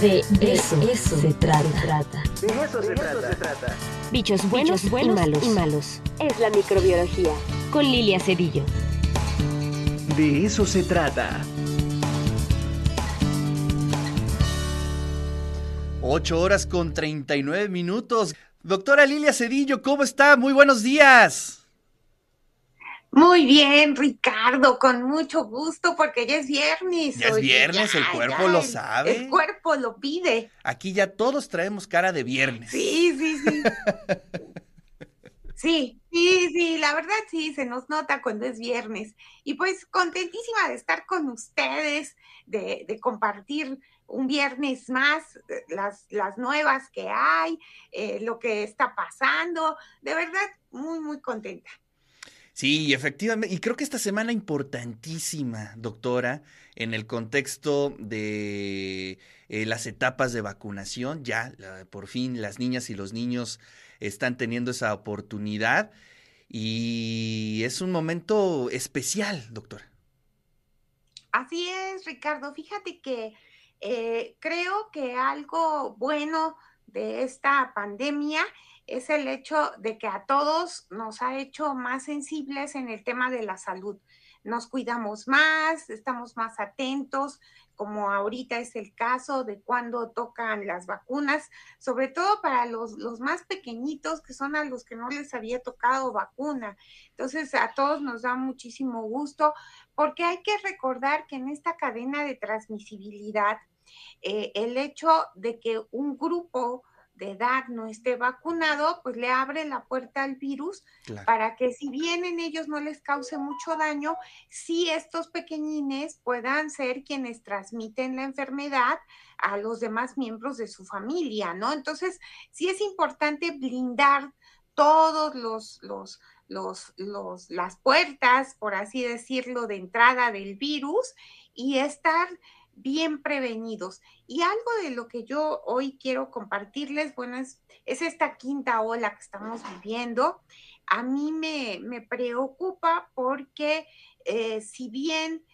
De eso, eso se trata. De eso, se, trata. Bichos buenos, buenos y, malos. y malos. Es la microbiología. Con Lilia Cedillo. De eso se trata. Ocho horas con 39 minutos. Doctora Lilia Cedillo, ¿cómo está? Muy buenos días. Muy bien, Ricardo, con mucho gusto porque ya es viernes. Ya es viernes, el cuerpo lo sabe. El cuerpo lo pide. Aquí ya todos traemos cara de viernes. Sí, sí, sí. sí, sí, sí, la verdad sí, se nos nota cuando es viernes. Y pues contentísima de estar con ustedes, de, de compartir un viernes más eh, las, las nuevas que hay, eh, lo que está pasando. De verdad, muy, muy contenta. Sí, efectivamente. Y creo que esta semana importantísima, doctora, en el contexto de eh, las etapas de vacunación. Ya, por fin, las niñas y los niños están teniendo esa oportunidad. Y es un momento especial, doctora. Así es, Ricardo. Fíjate que eh, creo que algo bueno de esta pandemia es el hecho de que a todos nos ha hecho más sensibles en el tema de la salud. Nos cuidamos más, estamos más atentos, como ahorita es el caso de cuando tocan las vacunas, sobre todo para los, los más pequeñitos, que son a los que no les había tocado vacuna. Entonces, a todos nos da muchísimo gusto, porque hay que recordar que en esta cadena de transmisibilidad, eh, el hecho de que un grupo de edad no esté vacunado, pues le abre la puerta al virus para que si bien en ellos no les cause mucho daño, sí estos pequeñines puedan ser quienes transmiten la enfermedad a los demás miembros de su familia, ¿no? Entonces, sí es importante blindar todos los, los, los, los, las puertas, por así decirlo, de entrada del virus y estar bien prevenidos. Y algo de lo que yo hoy quiero compartirles, bueno, es, esta quinta ola que estamos viviendo. A mí me, preocupa porque eh, si bien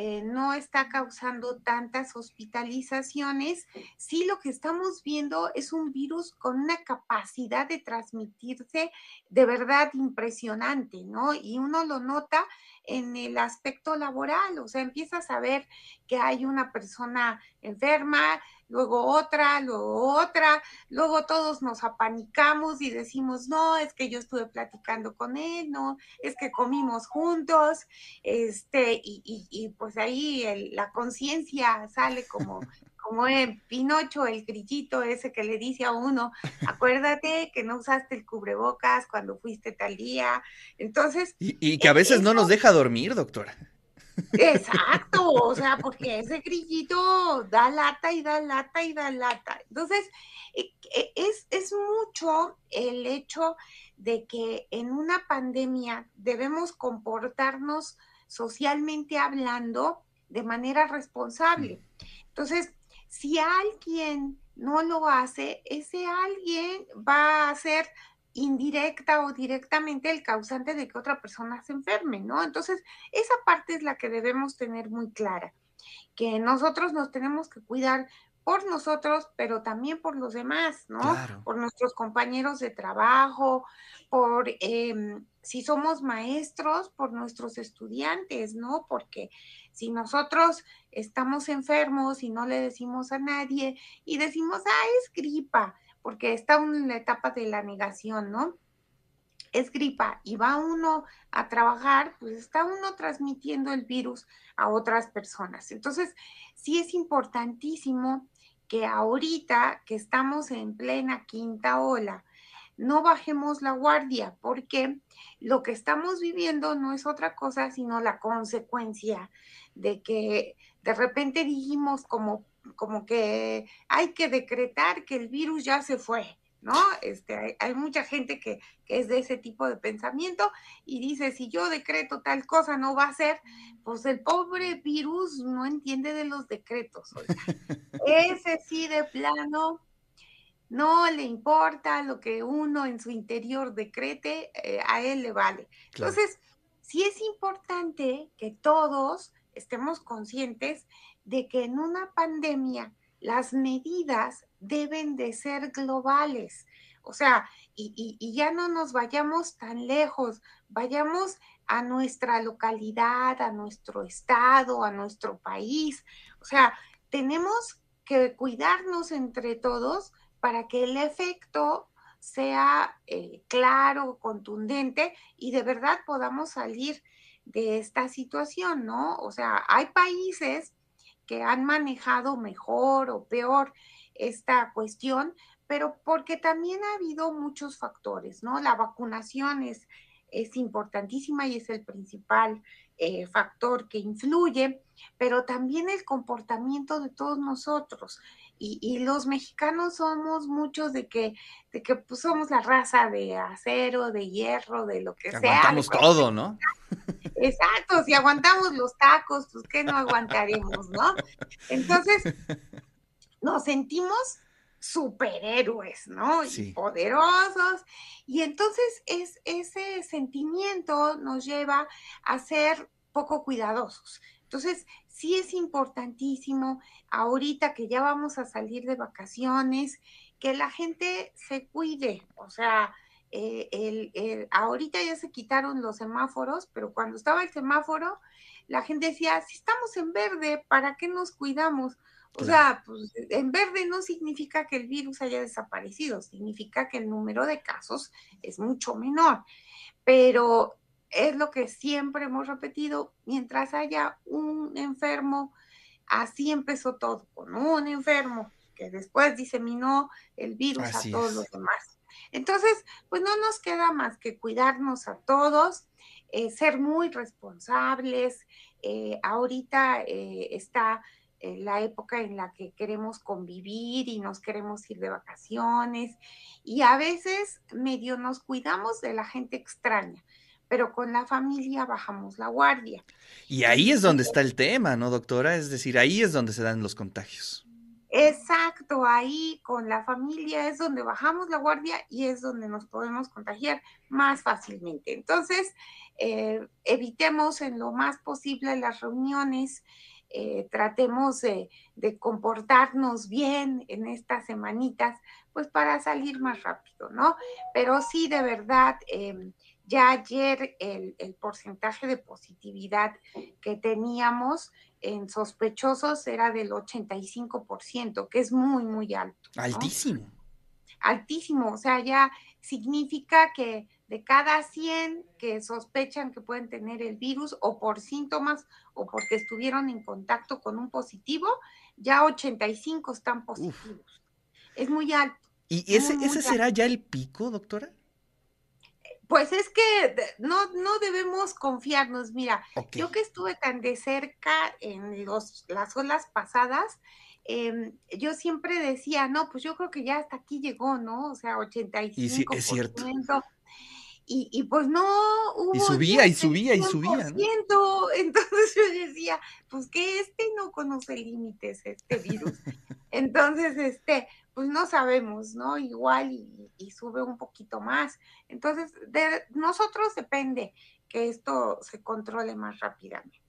eh, no está causando tantas hospitalizaciones, sí lo que estamos viendo es un virus con una capacidad de transmitirse de verdad impresionante, ¿no? Y uno lo nota en el aspecto laboral, o sea, empiezas a ver que hay una persona enferma, luego otra, luego otra, luego todos nos apanicamos y decimos, no, es que yo estuve platicando con él, no, es que comimos juntos, este, y, pues ahí la conciencia sale como como en Pinocho, el grillito ese que le dice a uno, acuérdate que no usaste el cubrebocas cuando fuiste tal día. Entonces. Y, que a veces no nos deja dormir, doctora. Exacto, o sea, porque ese grillito da lata y da lata y da lata. Entonces, e, e, es, es mucho el hecho de que en una pandemia debemos comportarnos socialmente hablando de manera responsable. Entonces, si alguien no lo hace, ese alguien va a ser indirecta o directamente el causante de que otra persona se enferme, ¿no? Entonces, esa parte es la que debemos tener muy clara, que nosotros nos tenemos que cuidar por nosotros, pero también por los demás, ¿no? Por nuestros compañeros de trabajo, por em, si somos maestros, por nuestros estudiantes, ¿no? Porque si nosotros estamos enfermos y no le decimos a nadie y decimos, ah, es gripa, porque está en la etapa de la negación, ¿no? Es gripa y va uno a trabajar, pues está uno transmitiendo el virus a otras personas. Entonces, sí es importantísimo que ahorita que estamos en plena quinta ola, no bajemos la guardia, porque lo que estamos viviendo no es otra cosa sino la consecuencia de que de repente dijimos como, como que hay que decretar que el virus ya se fue, ¿no? Este, hay, mucha gente que, que, es de ese tipo de pensamiento y dice, si yo decreto tal cosa no va a ser, pues el pobre virus no entiende de los decretos. Ese sí de plano no le importa lo que uno en su interior decrete, eh, a él le vale. Entonces, sí es importante que todos estemos conscientes de que en una pandemia las medidas deben de ser globales. O sea, y, ya no nos vayamos tan lejos, vayamos a nuestra localidad, a nuestro estado, a nuestro país. O sea, tenemos que cuidarnos entre todos para que el efecto sea eh, claro, contundente y de verdad podamos salir de esta situación, ¿no? O sea, hay países que han manejado mejor o peor esta cuestión, pero porque también ha habido muchos factores, ¿no? La vacunación es, es importantísima y es el principal eh, factor que influye, pero también el comportamiento de todos nosotros. Y, los mexicanos somos muchos de que, de que pues, somos la raza de acero, de hierro, de lo que, sea. Aguantamos todo, ¿no? Exacto, si aguantamos los tacos, pues ¿qué no aguantaremos, no? Entonces, nos sentimos superhéroes, ¿no? Y poderosos. Y entonces es, ese sentimiento nos lleva a ser poco cuidadosos. Entonces, sí es importantísimo ahorita que ya vamos a salir de vacaciones, que la gente se cuide. O sea, eh, el, ahorita ya se quitaron los semáforos, pero cuando estaba el semáforo, la gente decía, si estamos en verde, ¿para qué nos cuidamos? O sea, pues en verde no significa que el virus haya desaparecido, significa que el número de casos es mucho menor. Pero es lo que siempre hemos repetido, mientras haya un enfermo, así empezó todo, con un enfermo que después diseminó el virus a todos los demás. Entonces, pues no nos queda más que cuidarnos a todos, eh, ser muy responsables. Eh, ahorita eh, está la época en la que queremos convivir y nos queremos ir de vacaciones y a veces medio nos cuidamos de la gente extraña pero con la familia bajamos la guardia. Y ahí es donde está el tema, ¿no, doctora? Es decir, ahí es donde se dan los contagios. Exacto, ahí con la familia es donde bajamos la guardia y es donde nos podemos contagiar más fácilmente. Entonces, eh, evitemos en lo más posible las reuniones, eh, tratemos de, comportarnos bien en estas semanitas, pues para salir más rápido, ¿no? Pero sí, de verdad, em, ya ayer el, porcentaje de positividad que teníamos en sospechosos era del 85%, que es muy, muy alto. Altísimo. Altísimo, o sea, ya significa que de cada 100 que sospechan que pueden tener el virus o por síntomas o porque estuvieron en contacto con un positivo, ya 85 están positivos. Es muy alto. ¿Y ese, ese será ya el pico, doctora? Pues es que no, no debemos confiarnos. Mira, yo que estuve tan de cerca en los, las olas pasadas, em, yo siempre decía, no, pues yo creo que ya hasta aquí llegó, ¿no? O sea, 85%. Y sí, es cierto. Y, y, pues no hubo. Y subía, y subía, y subía. Entonces yo decía, pues que este no conoce límites, este virus. Entonces, este, pues no sabemos, ¿no? Igual y, sube un poquito más. Entonces, de nosotros depende que esto se controle más rápidamente.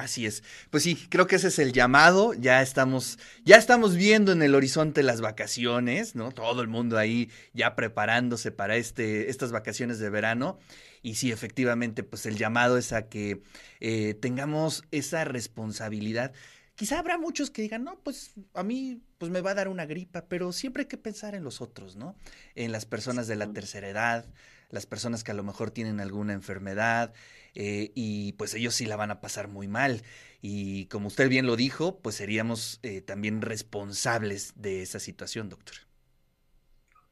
Así es. Pues sí, creo que ese es el llamado. Ya estamos, ya estamos viendo en el horizonte las vacaciones, ¿no? Todo el mundo ahí ya preparándose para este, estas vacaciones de verano. Y sí, efectivamente, pues el llamado es a que eh, tengamos esa responsabilidad Quizá habrá muchos que digan, no, pues a mí pues me va a dar una gripa, pero siempre hay que pensar en los otros, ¿no? En las personas de la tercera edad, las personas que a lo mejor tienen alguna enfermedad eh, y pues ellos sí la van a pasar muy mal. Y como usted bien lo dijo, pues seríamos eh, también responsables de esa situación, doctora.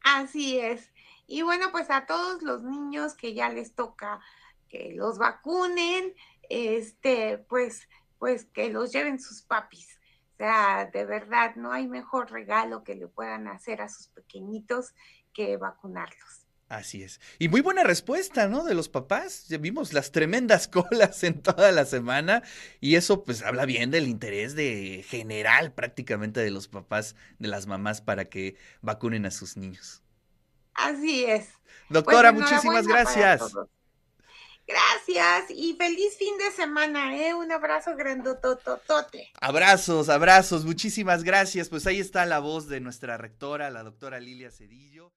Así es. Y bueno, pues a todos los niños que ya les toca que los vacunen, este, pues pues que los lleven sus papis. O sea, de verdad, no hay mejor regalo que le puedan hacer a sus pequeñitos que vacunarlos. Así es. Y muy buena respuesta, ¿no? De los papás. Ya vimos las tremendas colas en toda la semana y eso pues habla bien del interés de general prácticamente de los papás, de las mamás para que vacunen a sus niños. Así es. Doctora, pues, muchísimas gracias. Gracias y feliz fin de semana, ¿eh? Un abrazo grandototote. Abrazos, abrazos, muchísimas gracias. Pues ahí está la voz de nuestra rectora, la doctora Lilia Cedillo.